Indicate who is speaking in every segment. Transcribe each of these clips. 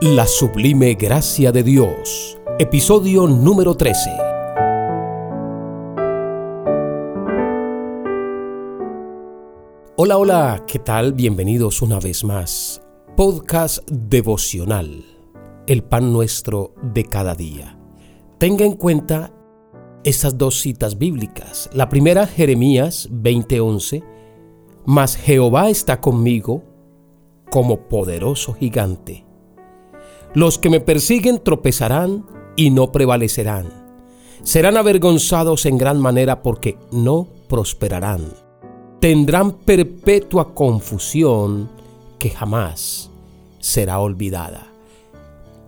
Speaker 1: La sublime gracia de Dios, episodio número 13. Hola, hola, ¿qué tal? Bienvenidos una vez más. Podcast devocional, el pan nuestro de cada día. Tenga en cuenta estas dos citas bíblicas. La primera, Jeremías 20:11, mas Jehová está conmigo como poderoso gigante los que me persiguen tropezarán y no prevalecerán. Serán avergonzados en gran manera porque no prosperarán. Tendrán perpetua confusión que jamás será olvidada.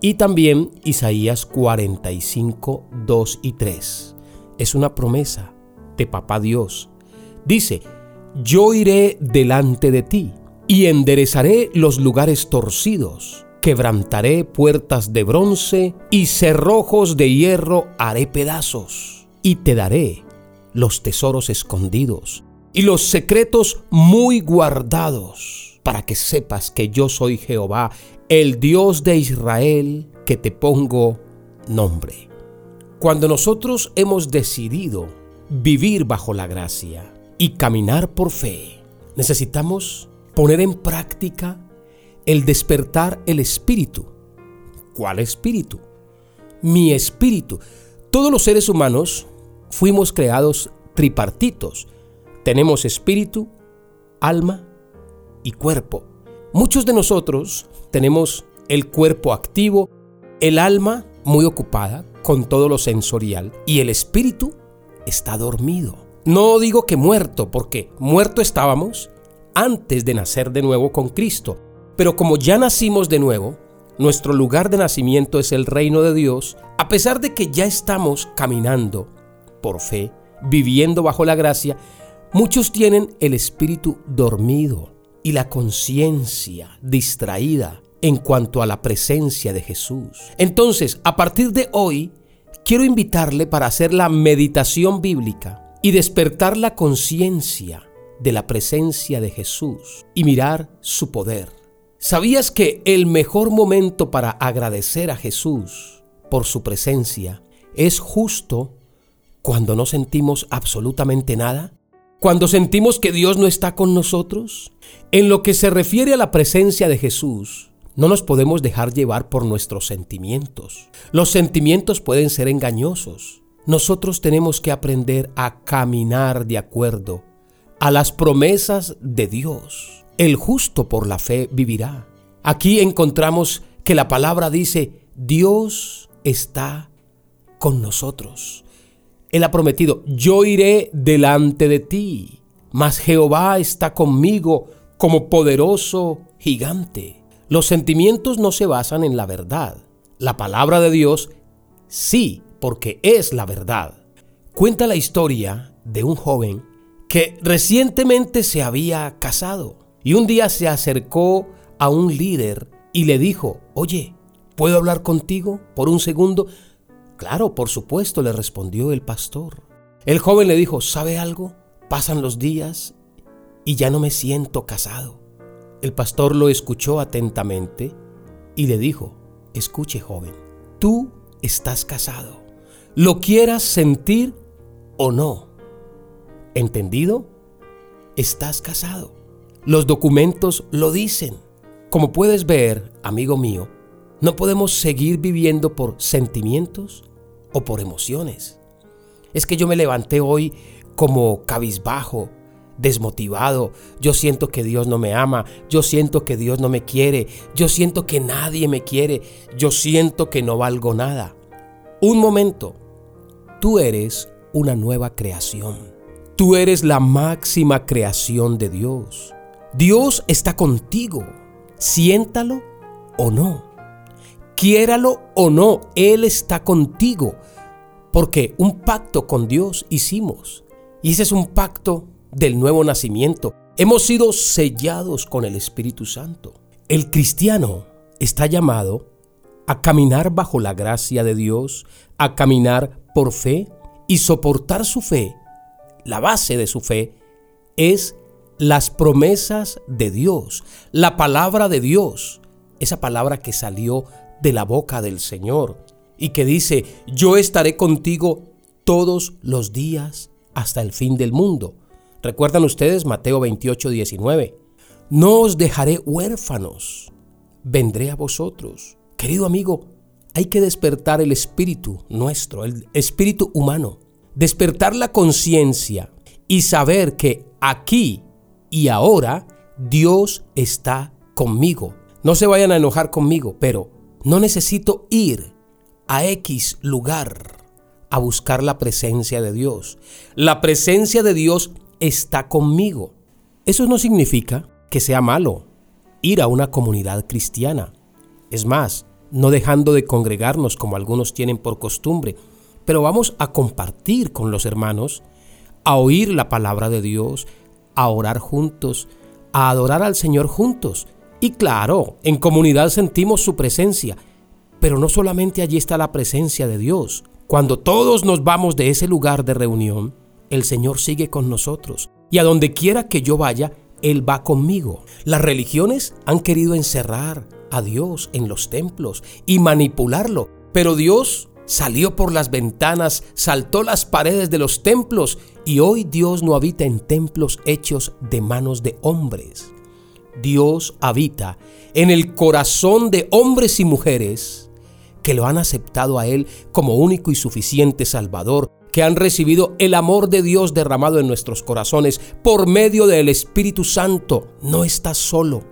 Speaker 1: Y también Isaías 45, 2 y 3. Es una promesa de Papá Dios. Dice, yo iré delante de ti y enderezaré los lugares torcidos quebrantaré puertas de bronce y cerrojos de hierro haré pedazos, y te daré los tesoros escondidos y los secretos muy guardados, para que sepas que yo soy Jehová, el Dios de Israel, que te pongo nombre. Cuando nosotros hemos decidido vivir bajo la gracia y caminar por fe, necesitamos poner en práctica el despertar el espíritu. ¿Cuál espíritu? Mi espíritu. Todos los seres humanos fuimos creados tripartitos. Tenemos espíritu, alma y cuerpo. Muchos de nosotros tenemos el cuerpo activo, el alma muy ocupada con todo lo sensorial y el espíritu está dormido. No digo que muerto, porque muerto estábamos antes de nacer de nuevo con Cristo. Pero como ya nacimos de nuevo, nuestro lugar de nacimiento es el reino de Dios, a pesar de que ya estamos caminando por fe, viviendo bajo la gracia, muchos tienen el espíritu dormido y la conciencia distraída en cuanto a la presencia de Jesús. Entonces, a partir de hoy, quiero invitarle para hacer la meditación bíblica y despertar la conciencia de la presencia de Jesús y mirar su poder ¿Sabías que el mejor momento para agradecer a Jesús por su presencia es justo cuando no sentimos absolutamente nada? Cuando sentimos que Dios no está con nosotros? En lo que se refiere a la presencia de Jesús, no nos podemos dejar llevar por nuestros sentimientos. Los sentimientos pueden ser engañosos. Nosotros tenemos que aprender a caminar de acuerdo a las promesas de Dios. El justo por la fe vivirá. Aquí encontramos que la palabra dice, Dios está con nosotros. Él ha prometido, yo iré delante de ti, mas Jehová está conmigo como poderoso gigante. Los sentimientos no se basan en la verdad. La palabra de Dios sí, porque es la verdad. Cuenta la historia de un joven que recientemente se había casado. Y un día se acercó a un líder y le dijo, oye, ¿puedo hablar contigo por un segundo? Claro, por supuesto, le respondió el pastor. El joven le dijo, ¿sabe algo? Pasan los días y ya no me siento casado. El pastor lo escuchó atentamente y le dijo, escuche joven, tú estás casado, lo quieras sentir o no. ¿Entendido? Estás casado. Los documentos lo dicen. Como puedes ver, amigo mío, no podemos seguir viviendo por sentimientos o por emociones. Es que yo me levanté hoy como cabizbajo, desmotivado, yo siento que Dios no me ama, yo siento que Dios no me quiere, yo siento que nadie me quiere, yo siento que no valgo nada. Un momento, tú eres una nueva creación, tú eres la máxima creación de Dios. Dios está contigo, siéntalo o no. Quiéralo o no, Él está contigo. Porque un pacto con Dios hicimos. Y ese es un pacto del nuevo nacimiento. Hemos sido sellados con el Espíritu Santo. El cristiano está llamado a caminar bajo la gracia de Dios, a caminar por fe y soportar su fe. La base de su fe es las promesas de Dios, la palabra de Dios. esa palabra que salió de la boca del Señor y que dice, yo estaré contigo todos los días hasta el fin del mundo. ¿Recuerdan ustedes Mateo 28, 19? No os dejaré huérfanos, vendré a vosotros. Querido amigo, hay que despertar el espíritu nuestro, el espíritu humano, despertar la conciencia y saber que aquí y ahora Dios está conmigo. No se vayan a enojar conmigo, pero no necesito ir a X lugar a buscar la presencia de Dios. La presencia de Dios está conmigo. Eso no significa que sea malo ir a una comunidad cristiana. Es más, no dejando de congregarnos como algunos tienen por costumbre, pero vamos a compartir con los hermanos, a oír la palabra de Dios, a orar juntos, a adorar al Señor juntos. Y claro, en comunidad sentimos su presencia pero no solamente allí está la presencia de Dios. Cuando todos nos vamos de ese lugar de reunión, el Señor sigue con nosotros. Y a donde quiera que yo vaya, Él va conmigo. Las religiones han querido encerrar a Dios en los templos y manipularlo. Pero Dios salió por las ventanas, saltó las paredes de los templos y hoy Dios no habita en templos hechos de manos de hombres. Dios habita en el corazón de hombres y mujeres que lo han aceptado a Él como único y suficiente Salvador, que han recibido el amor de Dios derramado en nuestros corazones por medio del Espíritu Santo. No estás solo.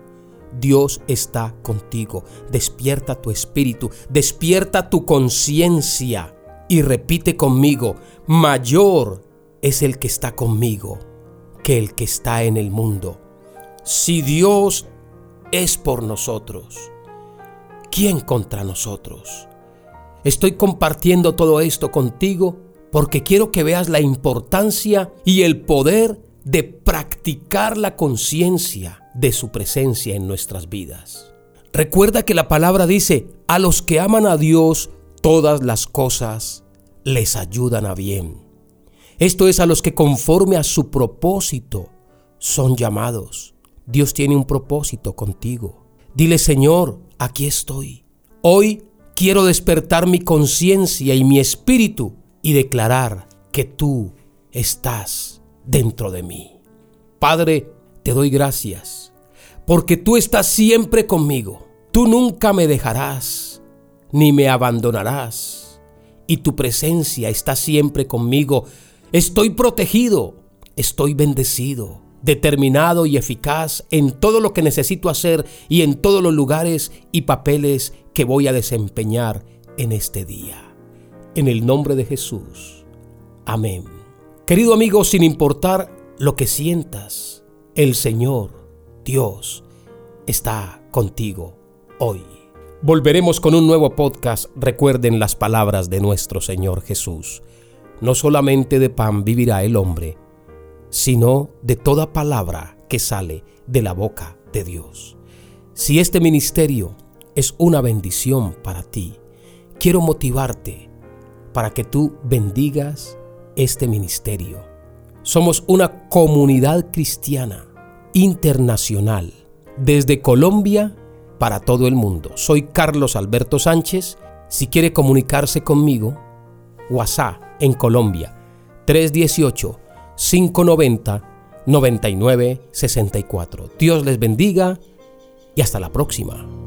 Speaker 1: Dios está contigo. Despierta tu espíritu, despierta tu conciencia y repite conmigo, mayor es el que está conmigo que el que está en el mundo. Si Dios es por nosotros, ¿quién contra nosotros? Estoy compartiendo todo esto contigo porque quiero que veas la importancia y el poder de practicar la conciencia de su presencia en nuestras vidas. Recuerda que la palabra dice, a los que aman a Dios, todas las cosas les ayudan a bien. Esto es a los que conforme a su propósito son llamados. Dios tiene un propósito contigo. Dile, Señor, aquí estoy. Hoy quiero despertar mi conciencia y mi espíritu y declarar que tú estás dentro de mí. Padre, te doy gracias porque tú estás siempre conmigo. Tú nunca me dejarás ni me abandonarás y tu presencia está siempre conmigo. Estoy protegido, estoy bendecido determinado y eficaz en todo lo que necesito hacer y en todos los lugares y papeles que voy a desempeñar en este día. En el nombre de Jesús. Amén. Querido amigo, sin importar lo que sientas, el Señor, Dios, está contigo hoy. Volveremos con un nuevo podcast. Recuerden las palabras de nuestro Señor Jesús. No solamente de pan vivirá el hombre, sino de toda palabra que sale de la boca de Dios. Si este ministerio es una bendición para ti, quiero motivarte para que tú bendigas este ministerio. Somos una comunidad cristiana internacional, desde Colombia para todo el mundo. Soy Carlos Alberto Sánchez. Si quiere comunicarse conmigo, WhatsApp en Colombia 318 590 9964. Dios les bendiga y hasta la próxima.